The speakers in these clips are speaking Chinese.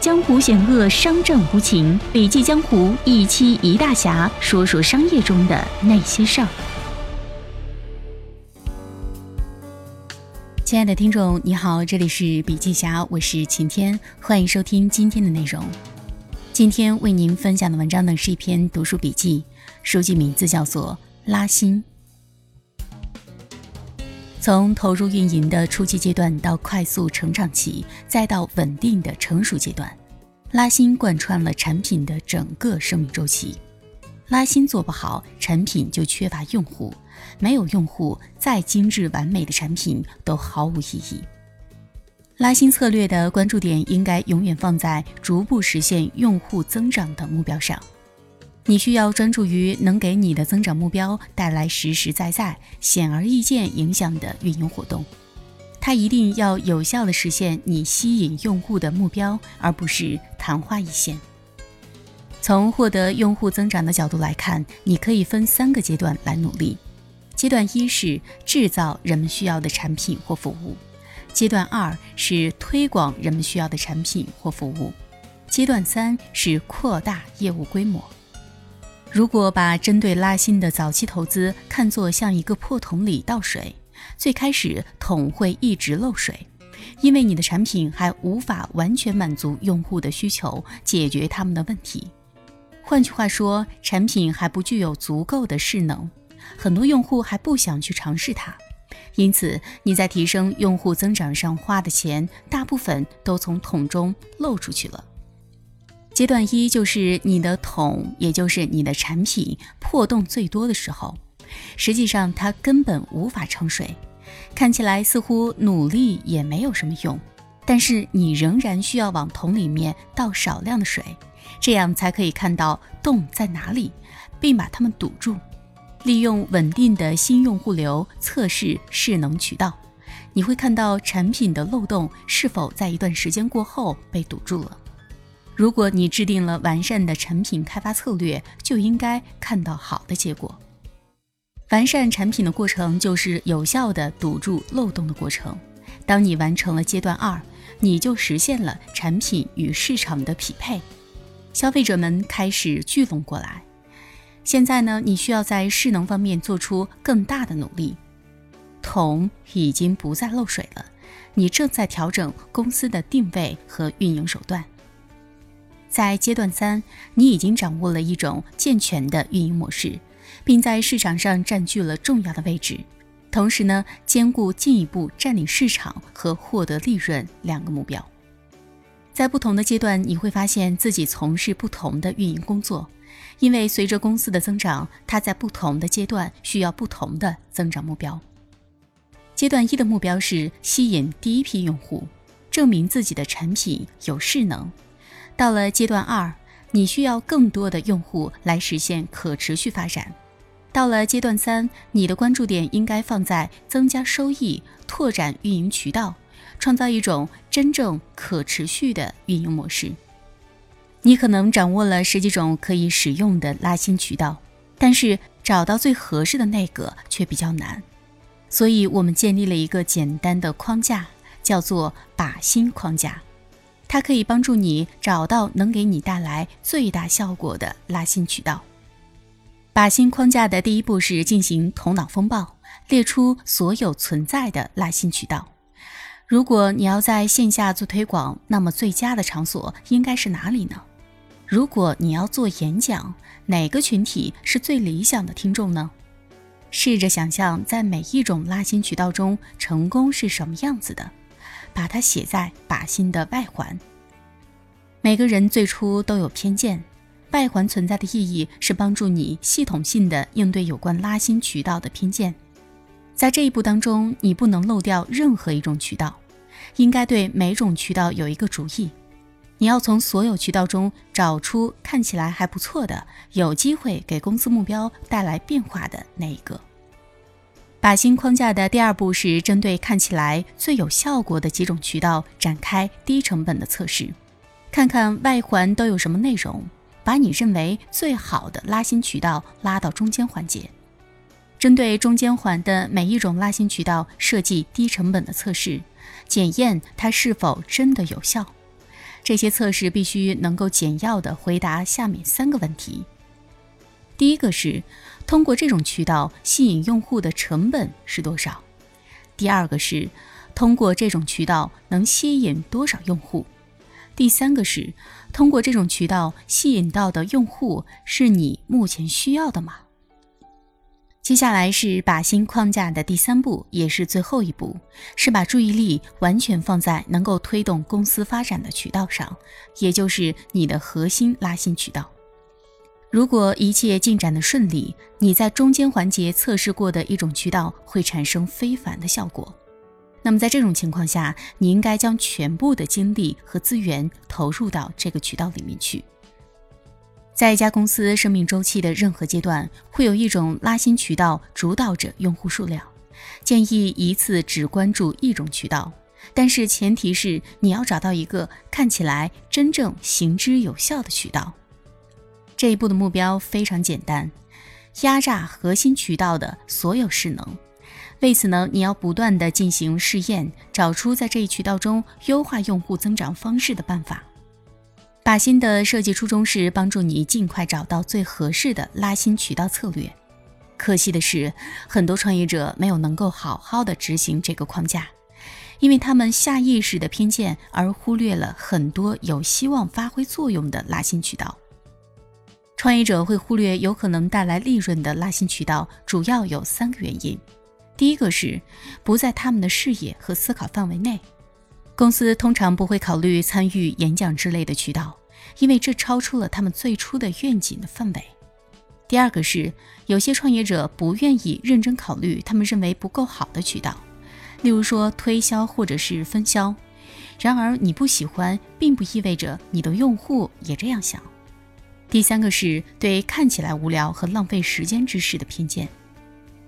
江湖险恶，商战无情。笔记江湖一期一大侠，说说商业中的那些事儿。亲爱的听众，你好，这里是笔记侠，我是晴天，欢迎收听今天的内容。今天为您分享的文章呢，是一篇读书笔记，书籍名字叫做《拉新》。从投入运营的初期阶段到快速成长期，再到稳定的成熟阶段，拉新贯穿了产品的整个生命周期。拉新做不好，产品就缺乏用户，没有用户，再精致完美的产品都毫无意义。拉新策略的关注点应该永远放在逐步实现用户增长的目标上。你需要专注于能给你的增长目标带来实实在在、显而易见影响的运营活动。它一定要有效地实现你吸引用户的目标，而不是昙花一现。从获得用户增长的角度来看，你可以分三个阶段来努力。阶段一是制造人们需要的产品或服务；阶段二是推广人们需要的产品或服务；阶段三是扩大业务规模。如果把针对拉新的早期投资看作像一个破桶里倒水，最开始桶会一直漏水，因为你的产品还无法完全满足用户的需求，解决他们的问题。换句话说，产品还不具有足够的势能，很多用户还不想去尝试它，因此你在提升用户增长上花的钱，大部分都从桶中漏出去了。阶段一就是你的桶，也就是你的产品破洞最多的时候，实际上它根本无法盛水，看起来似乎努力也没有什么用，但是你仍然需要往桶里面倒少量的水，这样才可以看到洞在哪里，并把它们堵住，利用稳定的新用户流测试势能渠道，你会看到产品的漏洞是否在一段时间过后被堵住了。如果你制定了完善的产品开发策略，就应该看到好的结果。完善产品的过程就是有效的堵住漏洞的过程。当你完成了阶段二，你就实现了产品与市场的匹配，消费者们开始聚拢过来。现在呢，你需要在势能方面做出更大的努力。桶已经不再漏水了，你正在调整公司的定位和运营手段。在阶段三，你已经掌握了一种健全的运营模式，并在市场上占据了重要的位置。同时呢，兼顾进一步占领市场和获得利润两个目标。在不同的阶段，你会发现自己从事不同的运营工作，因为随着公司的增长，它在不同的阶段需要不同的增长目标。阶段一的目标是吸引第一批用户，证明自己的产品有势能。到了阶段二，你需要更多的用户来实现可持续发展。到了阶段三，你的关注点应该放在增加收益、拓展运营渠道，创造一种真正可持续的运营模式。你可能掌握了十几种可以使用的拉新渠道，但是找到最合适的那个却比较难。所以我们建立了一个简单的框架，叫做把新框架。它可以帮助你找到能给你带来最大效果的拉新渠道。把新框架的第一步是进行头脑风暴，列出所有存在的拉新渠道。如果你要在线下做推广，那么最佳的场所应该是哪里呢？如果你要做演讲，哪个群体是最理想的听众呢？试着想象在每一种拉新渠道中，成功是什么样子的。把它写在靶心的外环。每个人最初都有偏见，外环存在的意义是帮助你系统性的应对有关拉新渠道的偏见。在这一步当中，你不能漏掉任何一种渠道，应该对每种渠道有一个主意。你要从所有渠道中找出看起来还不错的、有机会给公司目标带来变化的那一个。靶心框架的第二步是针对看起来最有效果的几种渠道展开低成本的测试，看看外环都有什么内容，把你认为最好的拉新渠道拉到中间环节，针对中间环的每一种拉新渠道设计低成本的测试，检验它是否真的有效。这些测试必须能够简要地回答下面三个问题：第一个是通过这种渠道吸引用户的成本是多少；第二个是通过这种渠道能吸引多少用户；第三个是通过这种渠道吸引到的用户是你目前需要的吗？接下来是靶心框架的第三步，也是最后一步，是把注意力完全放在能够推动公司发展的渠道上，也就是你的核心拉新渠道。如果一切进展的顺利，你在中间环节测试过的一种渠道会产生非凡的效果。那么在这种情况下，你应该将全部的精力和资源投入到这个渠道里面去。在一家公司生命周期的任何阶段，会有一种拉新渠道主导着用户数量。建议一次只关注一种渠道，但是前提是你要找到一个看起来真正行之有效的渠道。这一步的目标非常简单：压榨核心渠道的所有势能。为此呢，你要不断的进行试验，找出在这一渠道中优化用户增长方式的办法。靶心的设计初衷是帮助你尽快找到最合适的拉新渠道策略。可惜的是，很多创业者没有能够好好的执行这个框架，因为他们下意识的偏见而忽略了很多有希望发挥作用的拉新渠道。创业者会忽略有可能带来利润的拉新渠道，主要有三个原因：第一个是不在他们的视野和思考范围内。公司通常不会考虑参与演讲之类的渠道，因为这超出了他们最初的愿景的范围。第二个是，有些创业者不愿意认真考虑他们认为不够好的渠道，例如说推销或者是分销。然而，你不喜欢，并不意味着你的用户也这样想。第三个是对看起来无聊和浪费时间之事的偏见，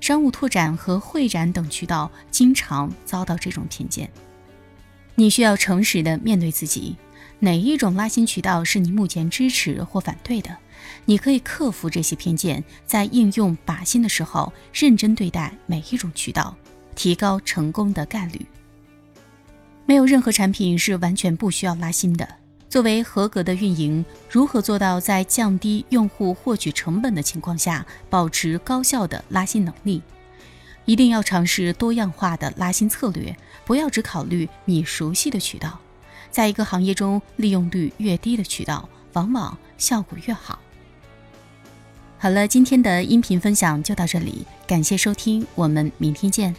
商务拓展和会展等渠道经常遭到这种偏见。你需要诚实的面对自己，哪一种拉新渠道是你目前支持或反对的？你可以克服这些偏见，在应用靶心的时候，认真对待每一种渠道，提高成功的概率。没有任何产品是完全不需要拉新的。作为合格的运营，如何做到在降低用户获取成本的情况下，保持高效的拉新能力？一定要尝试多样化的拉新策略，不要只考虑你熟悉的渠道。在一个行业中，利用率越低的渠道，往往效果越好。好了，今天的音频分享就到这里，感谢收听，我们明天见。